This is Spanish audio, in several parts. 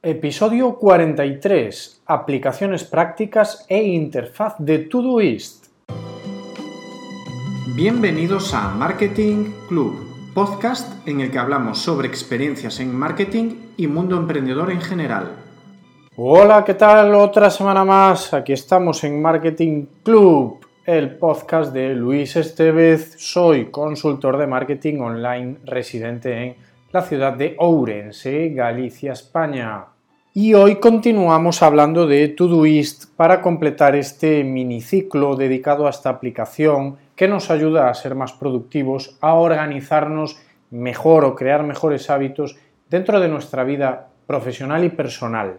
Episodio 43. Aplicaciones prácticas e interfaz de Todoist. Bienvenidos a Marketing Club, podcast en el que hablamos sobre experiencias en marketing y mundo emprendedor en general. Hola, ¿qué tal? Otra semana más. Aquí estamos en Marketing Club, el podcast de Luis Estevez. Soy consultor de marketing online residente en la ciudad de Ourense, Galicia, España. Y hoy continuamos hablando de Todoist para completar este miniciclo dedicado a esta aplicación que nos ayuda a ser más productivos, a organizarnos mejor o crear mejores hábitos dentro de nuestra vida profesional y personal.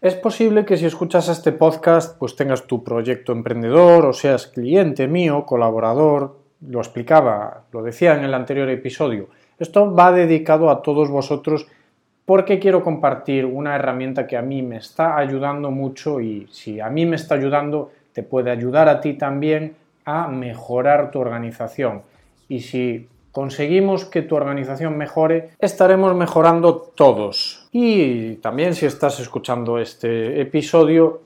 Es posible que si escuchas este podcast pues tengas tu proyecto emprendedor o seas cliente mío, colaborador, lo explicaba, lo decía en el anterior episodio, esto va dedicado a todos vosotros porque quiero compartir una herramienta que a mí me está ayudando mucho y si a mí me está ayudando, te puede ayudar a ti también a mejorar tu organización. Y si conseguimos que tu organización mejore, estaremos mejorando todos. Y también si estás escuchando este episodio,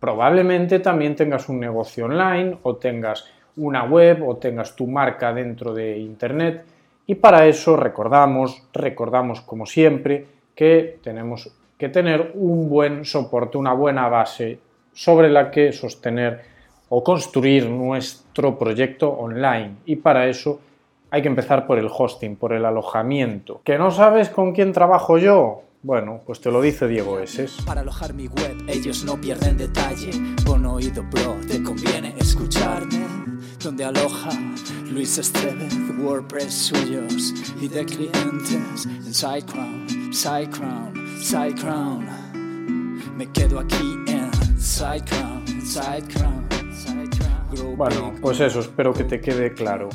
probablemente también tengas un negocio online o tengas una web o tengas tu marca dentro de Internet y para eso recordamos, recordamos como siempre, que tenemos que tener un buen soporte, una buena base sobre la que sostener o construir nuestro proyecto online. Y para eso hay que empezar por el hosting, por el alojamiento. ¿Que no sabes con quién trabajo yo? Bueno, pues te lo dice Diego Eses. Para alojar mi web, ellos no pierden detalle. Pon oído, bro, te conviene escucharme. Donde aloja Luis Estevez, WordPress suyos y de clientes en SiteGround, SiteGround, SiteGround. Me quedo aquí en SiteGround, SiteGround, SiteGround. Bueno, pues eso, espero que te quede claro.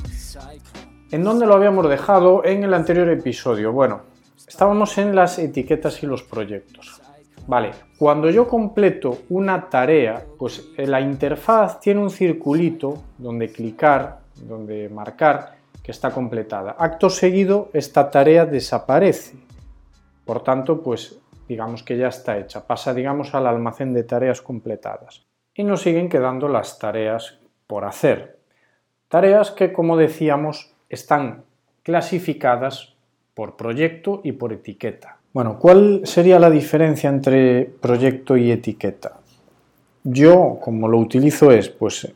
¿En dónde lo habíamos dejado en el anterior episodio? Bueno, estábamos en las etiquetas y los proyectos. Vale, cuando yo completo una tarea, pues la interfaz tiene un circulito donde clicar, donde marcar que está completada. Acto seguido, esta tarea desaparece. Por tanto, pues digamos que ya está hecha. Pasa, digamos, al almacén de tareas completadas. Y nos siguen quedando las tareas por hacer. Tareas que, como decíamos, están clasificadas por proyecto y por etiqueta. Bueno, ¿cuál sería la diferencia entre proyecto y etiqueta? Yo, como lo utilizo es, pues,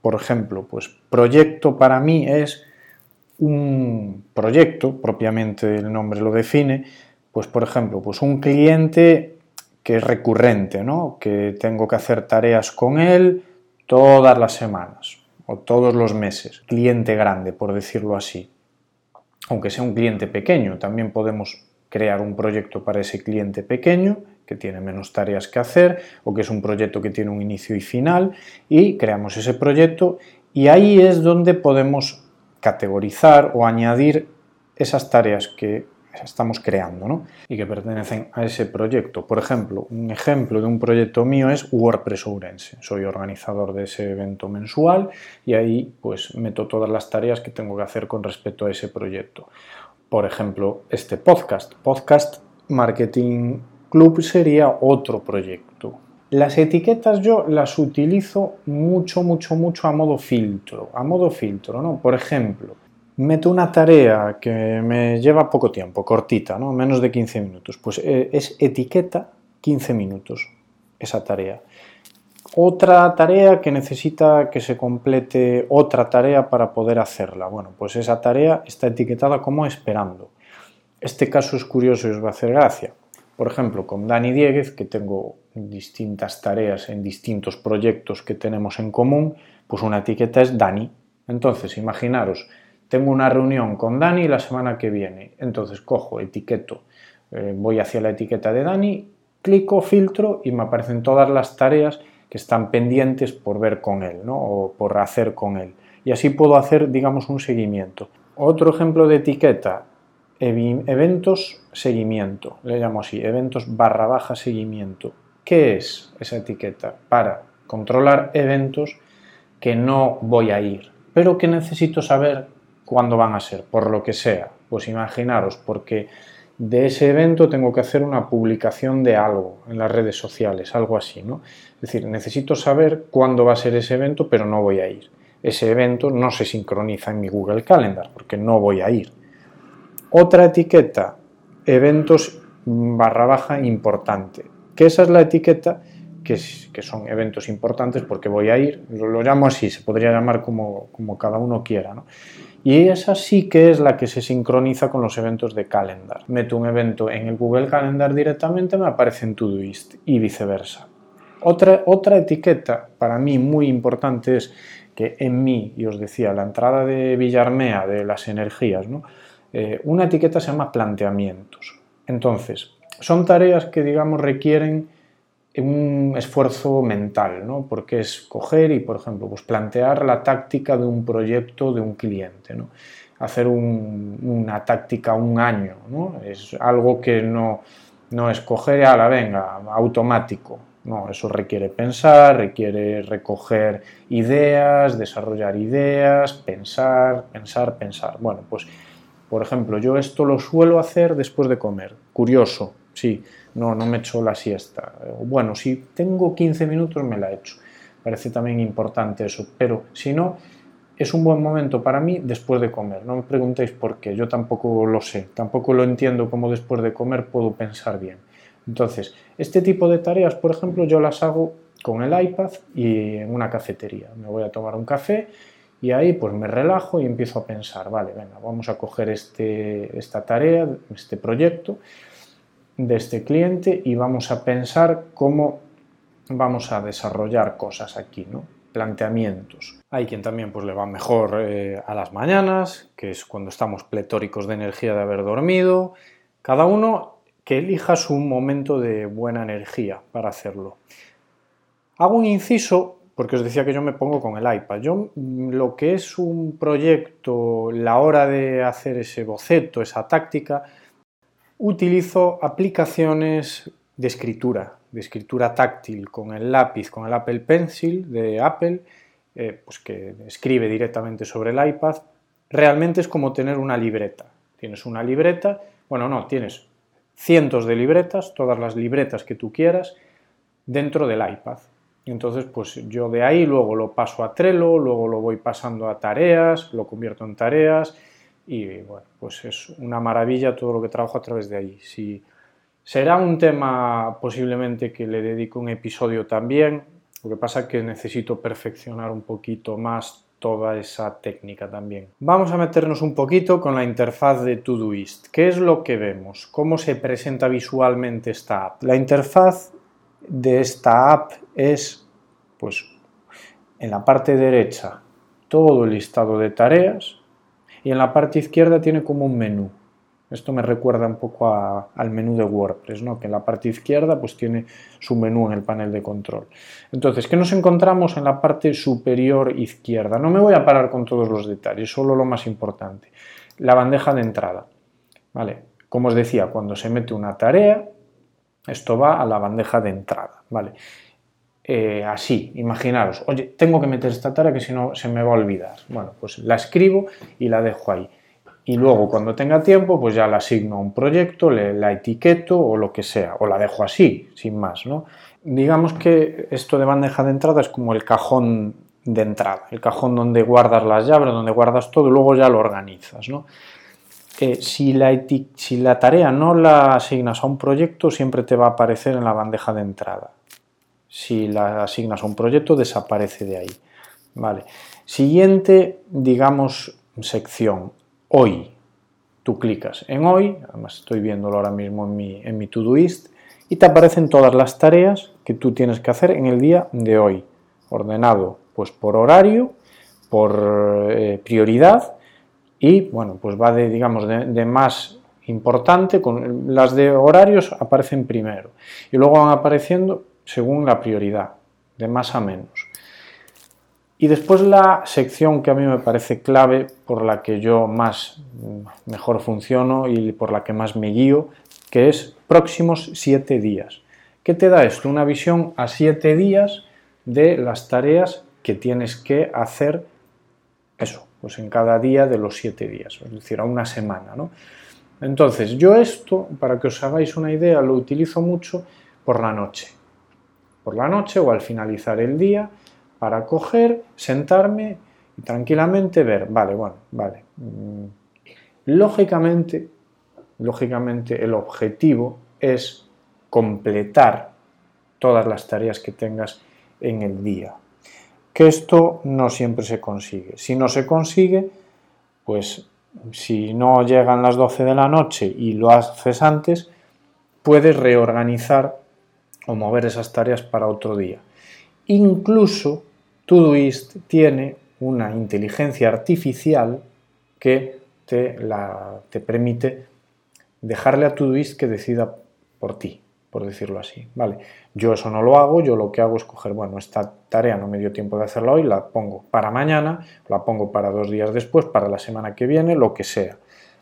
por ejemplo, pues proyecto para mí es un proyecto, propiamente el nombre lo define, pues por ejemplo, pues un cliente que es recurrente, ¿no? Que tengo que hacer tareas con él todas las semanas o todos los meses. Cliente grande, por decirlo así. Aunque sea un cliente pequeño, también podemos crear un proyecto para ese cliente pequeño que tiene menos tareas que hacer o que es un proyecto que tiene un inicio y final y creamos ese proyecto y ahí es donde podemos categorizar o añadir esas tareas que estamos creando ¿no? y que pertenecen a ese proyecto. Por ejemplo, un ejemplo de un proyecto mío es WordPress Ourense. Soy organizador de ese evento mensual y ahí pues meto todas las tareas que tengo que hacer con respecto a ese proyecto por ejemplo, este podcast. Podcast Marketing Club sería otro proyecto. Las etiquetas yo las utilizo mucho, mucho, mucho a modo filtro. A modo filtro, ¿no? Por ejemplo, meto una tarea que me lleva poco tiempo, cortita, ¿no? Menos de 15 minutos. Pues eh, es etiqueta 15 minutos esa tarea. Otra tarea que necesita que se complete otra tarea para poder hacerla. Bueno, pues esa tarea está etiquetada como esperando. Este caso es curioso y os va a hacer gracia. Por ejemplo, con Dani Dieguez, que tengo distintas tareas en distintos proyectos que tenemos en común, pues una etiqueta es Dani. Entonces, imaginaros, tengo una reunión con Dani la semana que viene. Entonces cojo, etiqueto, eh, voy hacia la etiqueta de Dani, clico, filtro y me aparecen todas las tareas que están pendientes por ver con él ¿no? o por hacer con él. Y así puedo hacer, digamos, un seguimiento. Otro ejemplo de etiqueta, eventos seguimiento, le llamo así, eventos barra baja seguimiento. ¿Qué es esa etiqueta? Para controlar eventos que no voy a ir, pero que necesito saber cuándo van a ser, por lo que sea. Pues imaginaros, porque de ese evento tengo que hacer una publicación de algo en las redes sociales, algo así, ¿no? Es decir, necesito saber cuándo va a ser ese evento, pero no voy a ir. Ese evento no se sincroniza en mi Google Calendar porque no voy a ir. Otra etiqueta, eventos barra baja importante, que esa es la etiqueta que, son eventos importantes porque voy a ir, lo, llamo así, se podría llamar como, como cada uno quiera, ¿no? Y esa sí que es la que se sincroniza con los eventos de Calendar. Meto un evento en el Google Calendar directamente, me aparece en Todoist y viceversa. Otra, otra etiqueta para mí muy importante es que en mí, y os decía, la entrada de Villarmea de las energías. Eh, una etiqueta se llama planteamientos. Entonces, son tareas que, digamos, requieren un esfuerzo mental, ¿no? porque es coger y, por ejemplo, pues plantear la táctica de un proyecto de un cliente, ¿no? hacer una táctica un año, ¿no? es algo que no, no es coger a la venga, automático, no, eso requiere pensar, requiere recoger ideas, desarrollar ideas, pensar, pensar, pensar. Bueno, pues, por ejemplo, yo esto lo suelo hacer después de comer. Curioso, sí, no, no me echo la siesta. Bueno, si tengo 15 minutos me la echo. Parece también importante eso, pero si no, es un buen momento para mí después de comer. No me preguntéis por qué, yo tampoco lo sé, tampoco lo entiendo cómo después de comer puedo pensar bien. Entonces, este tipo de tareas, por ejemplo, yo las hago con el iPad y en una cafetería. Me voy a tomar un café y ahí pues me relajo y empiezo a pensar, vale, venga, vamos a coger este, esta tarea, este proyecto de este cliente y vamos a pensar cómo vamos a desarrollar cosas aquí, ¿no? planteamientos. Hay quien también pues, le va mejor eh, a las mañanas, que es cuando estamos pletóricos de energía de haber dormido. Cada uno que elija su momento de buena energía para hacerlo. Hago un inciso porque os decía que yo me pongo con el iPad. Yo mm, lo que es un proyecto, la hora de hacer ese boceto, esa táctica, utilizo aplicaciones de escritura, de escritura táctil con el lápiz, con el Apple Pencil de Apple, eh, pues que escribe directamente sobre el iPad. Realmente es como tener una libreta. Tienes una libreta, bueno, no, tienes cientos de libretas, todas las libretas que tú quieras, dentro del iPad. Entonces, pues yo de ahí luego lo paso a Trello, luego lo voy pasando a tareas, lo convierto en tareas y bueno, pues es una maravilla todo lo que trabajo a través de ahí. Si, será un tema posiblemente que le dedico un episodio también, lo que pasa es que necesito perfeccionar un poquito más toda esa técnica también. Vamos a meternos un poquito con la interfaz de Todoist. ¿Qué es lo que vemos? ¿Cómo se presenta visualmente esta app? La interfaz de esta app es, pues, en la parte derecha todo el listado de tareas, y en la parte izquierda tiene como un menú. Esto me recuerda un poco al menú de WordPress, ¿no? que en la parte izquierda pues tiene su menú en el panel de control. Entonces, ¿qué nos encontramos en la parte superior izquierda? No me voy a parar con todos los detalles, solo lo más importante. La bandeja de entrada. ¿Vale? Como os decía, cuando se mete una tarea, esto va a la bandeja de entrada. ¿vale? Eh, así, imaginaros, oye, tengo que meter esta tarea que si no se me va a olvidar. Bueno, pues la escribo y la dejo ahí. Y luego cuando tenga tiempo, pues ya la asigno a un proyecto, le, la etiqueto o lo que sea, o la dejo así, sin más, ¿no? Digamos que esto de bandeja de entrada es como el cajón de entrada, el cajón donde guardas las llaves, donde guardas todo y luego ya lo organizas, ¿no? Eh, si, la si la tarea no la asignas a un proyecto, siempre te va a aparecer en la bandeja de entrada si la asignas a un proyecto, desaparece de ahí. Vale. Siguiente, digamos, sección. Hoy. Tú clicas en hoy, además estoy viéndolo ahora mismo en mi, en mi Todoist, y te aparecen todas las tareas que tú tienes que hacer en el día de hoy, ordenado pues por horario, por eh, prioridad y bueno, pues va de digamos de, de, más importante, con las de horarios aparecen primero y luego van apareciendo según la prioridad, de más a menos. Y después la sección que a mí me parece clave, por la que yo más mm, mejor funciono y por la que más me guío, que es próximos siete días. ¿Qué te da esto? Una visión a siete días de las tareas que tienes que hacer, eso, pues en cada día de los siete días, es decir, a una semana, ¿no? Entonces, yo esto, para que os hagáis una idea, lo utilizo mucho por la noche. Por la noche o al finalizar el día, para coger, sentarme y tranquilamente ver, vale, bueno, vale. Mm, lógicamente, lógicamente el objetivo es completar todas las tareas que tengas en el día. Que esto no siempre se consigue. Si no se consigue, pues si no llegan las 12 de la noche y lo haces antes, puedes reorganizar o mover esas tareas para otro día. Incluso Todoist tiene una inteligencia artificial que te, la, te permite dejarle a Todoist que decida por ti, por decirlo así. Vale, yo eso no lo hago, yo lo que hago es coger, bueno, esta tarea no me dio tiempo de hacerla hoy, la pongo para mañana, la pongo para dos días después, para la semana que viene, lo que sea.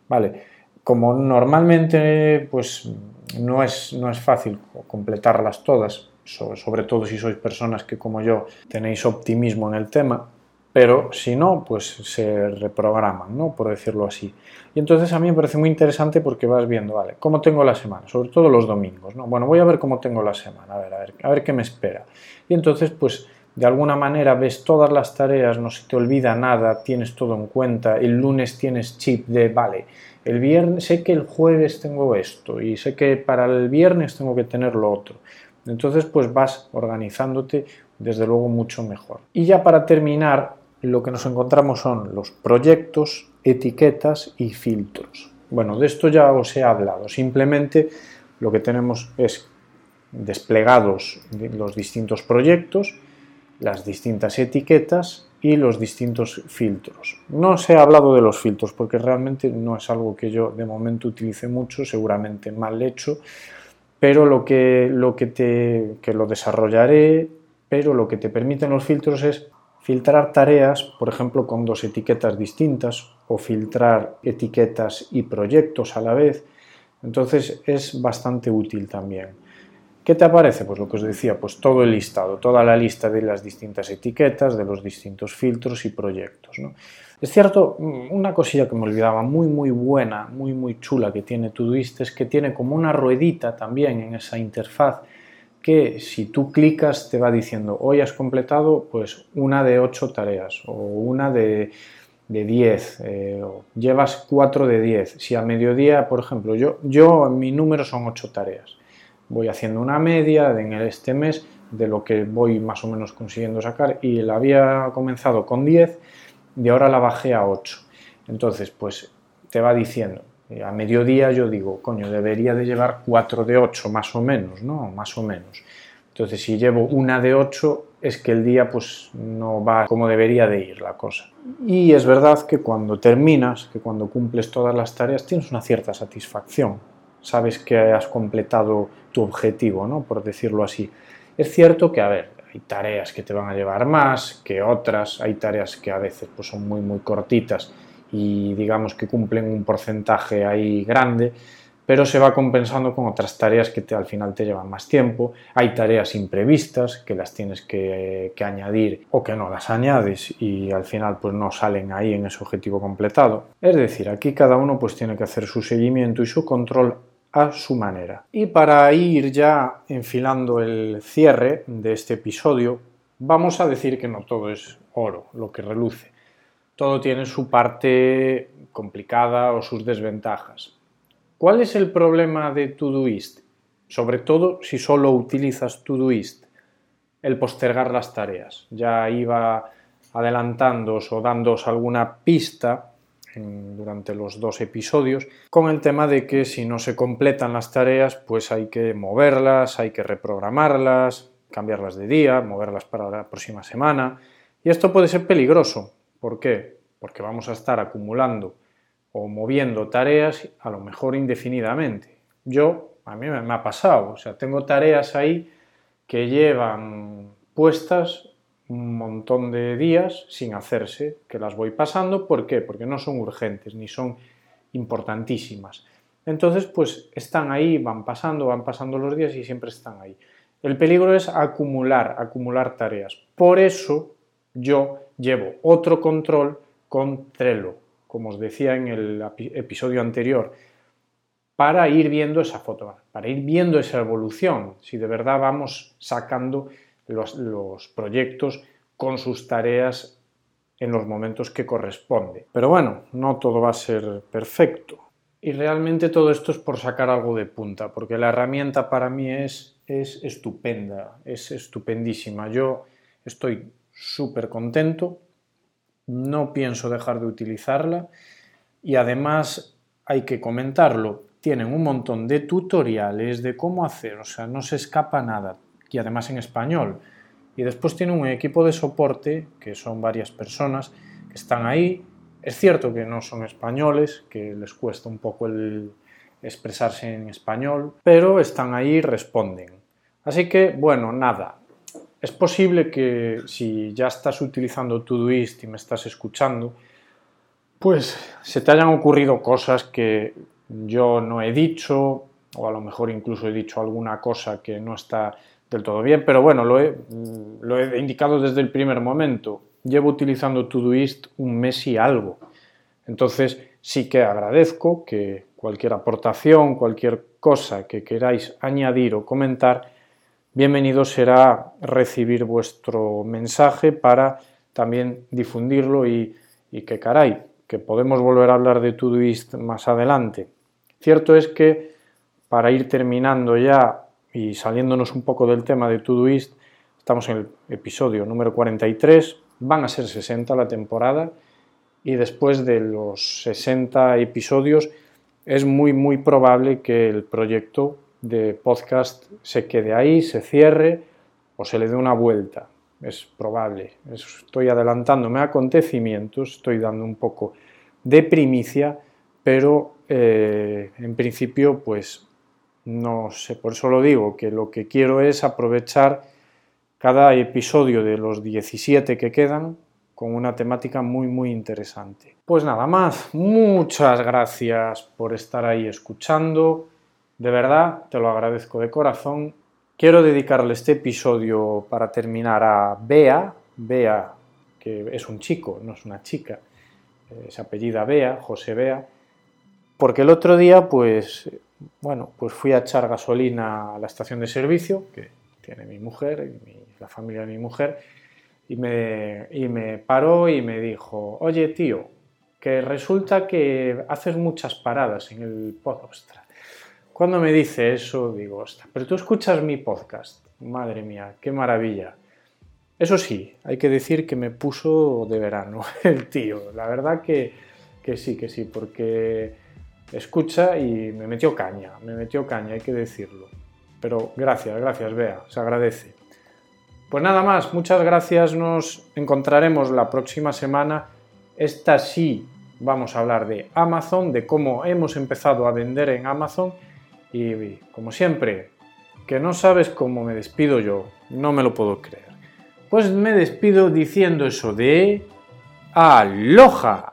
Vale, como normalmente pues no es, no es fácil completarlas todas, sobre todo si sois personas que como yo tenéis optimismo en el tema, pero si no, pues se reprograman, ¿no? Por decirlo así. Y entonces a mí me parece muy interesante porque vas viendo, vale, cómo tengo la semana, sobre todo los domingos, ¿no? Bueno, voy a ver cómo tengo la semana, a ver, a ver, a ver qué me espera. Y entonces, pues de alguna manera ves todas las tareas, no se te olvida nada, tienes todo en cuenta, el lunes tienes chip de, vale, el viernes, sé que el jueves tengo esto y sé que para el viernes tengo que tener lo otro. Entonces, pues vas organizándote desde luego mucho mejor. Y ya para terminar, lo que nos encontramos son los proyectos, etiquetas y filtros. Bueno, de esto ya os he hablado. Simplemente lo que tenemos es desplegados los distintos proyectos, las distintas etiquetas y los distintos filtros. No os he hablado de los filtros porque realmente no es algo que yo de momento utilice mucho, seguramente mal hecho, pero lo que, lo que te que lo desarrollaré, pero lo que te permiten los filtros es filtrar tareas, por ejemplo, con dos etiquetas distintas o filtrar etiquetas y proyectos a la vez. Entonces es bastante útil también. ¿Qué te aparece? Pues lo que os decía, pues todo el listado, toda la lista de las distintas etiquetas, de los distintos filtros y proyectos. Es cierto, una cosilla que me olvidaba, muy muy buena, muy muy chula que tiene Todoist es que tiene como una ruedita también en esa interfaz que si tú clicas te va diciendo hoy has completado pues una de ocho tareas o una de, de 10, eh, llevas cuatro de 10. Si a mediodía, por ejemplo, yo, yo mi número son ocho tareas. Voy haciendo una media en este mes de lo que voy más o menos consiguiendo sacar y la había comenzado con 10 y ahora la bajé a 8. Entonces, pues te va diciendo, a mediodía yo digo, coño, debería de llevar 4 de 8 más o menos, ¿no? Más o menos. Entonces, si llevo una de 8, es que el día pues no va como debería de ir la cosa. Y es verdad que cuando terminas, que cuando cumples todas las tareas, tienes una cierta satisfacción. Sabes que has completado tu objetivo, ¿no? Por decirlo así. Es cierto que, a ver, hay tareas que te van a llevar más que otras, hay tareas que a veces pues, son muy, muy cortitas y digamos que cumplen un porcentaje ahí grande, pero se va compensando con otras tareas que te, al final te llevan más tiempo. Hay tareas imprevistas que las tienes que, que, añadir o que no las añades y al final pues no salen ahí en ese objetivo completado. Es decir, aquí cada uno pues tiene que hacer su seguimiento y su control a su manera. Y para ir ya enfilando el cierre de este episodio, vamos a decir que no todo es oro lo que reluce todo tiene su parte complicada o sus desventajas. ¿Cuál es el problema de Todoist? Sobre todo si solo utilizas Todoist, el postergar las tareas. Ya iba adelantándoos o dándoos alguna pista durante los dos episodios con el tema de que si no se completan las tareas pues hay que moverlas, hay que reprogramarlas, cambiarlas de día, moverlas para la próxima semana y esto puede ser peligroso ¿Por qué? Porque vamos a estar acumulando o moviendo tareas a lo mejor indefinidamente. Yo, a mí me ha pasado, o sea, tengo tareas ahí que llevan puestas un montón de días sin hacerse, que las voy pasando. ¿Por qué? Porque no son urgentes ni son importantísimas. Entonces, pues están ahí, van pasando, van pasando los días y siempre están ahí. El peligro es acumular, acumular tareas. Por eso yo llevo otro control con Trello. Como os decía en el episodio anterior, para ir viendo esa foto, para ir viendo esa evolución, si de verdad vamos sacando los, proyectos con sus tareas en los momentos que corresponde. Pero bueno, no todo va a ser perfecto. Y realmente todo esto es por sacar algo de punta, porque la herramienta para mí es, es estupenda, es estupendísima. Yo estoy súper contento, no pienso dejar de utilizarla y además hay que comentarlo, tienen un montón de tutoriales de cómo hacer, o sea, no se escapa nada y además en español. Y después tiene un equipo de soporte, que son varias personas, que están ahí. Es cierto que no son españoles, que les cuesta un poco el expresarse en español, pero están ahí y responden. Así que, bueno, nada. Es posible que si ya estás utilizando Todoist y me estás escuchando, pues se te hayan ocurrido cosas que yo no he dicho, o a lo mejor incluso he dicho alguna cosa que no está del todo bien, pero bueno, lo he, lo he indicado desde el primer momento. Llevo utilizando Todoist un mes y algo. Entonces sí que agradezco que cualquier aportación, cualquier cosa que queráis añadir o comentar, bienvenido será recibir vuestro mensaje para también difundirlo y, y que caray, que podemos volver a hablar de Todoist más adelante. Cierto es que para ir terminando ya y saliéndonos un poco del tema de Todoist, estamos en el episodio número 43, van a ser 60 la temporada y después de los 60 episodios es muy muy probable que el proyecto de podcast se quede ahí, se cierre o se le dé una vuelta. Es probable. Estoy adelantándome a acontecimientos, estoy dando un poco de primicia, pero eh, en principio pues no sé, por eso lo digo, que lo que quiero es aprovechar cada episodio de los 17 que quedan con una temática muy muy interesante. Pues nada más, muchas gracias por estar ahí escuchando, de verdad te lo agradezco de corazón. Quiero dedicarle este episodio para terminar a Bea, Bea que es un chico, no es una chica, es apellida Bea, José Bea, porque el otro día pues bueno, pues fui a echar gasolina a la estación de servicio que tiene mi mujer, la familia de mi mujer, y me, y me paró y me dijo, oye tío, que resulta que haces muchas paradas en el podcast. Cuando me dice eso, digo, ostras, pero tú escuchas mi podcast. Madre mía, qué maravilla. Eso sí, hay que decir que me puso de verano el tío. La verdad que, que sí, que sí, porque escucha y me metió caña, me metió caña, hay que decirlo. Pero gracias, gracias, Bea, se agradece. Pues nada más, muchas gracias, nos encontraremos la próxima semana. Esta sí vamos a hablar de Amazon, de cómo hemos empezado a vender en Amazon y como siempre, que no sabes cómo me despido yo, no me lo puedo creer. Pues me despido diciendo eso de... ¡Aloha!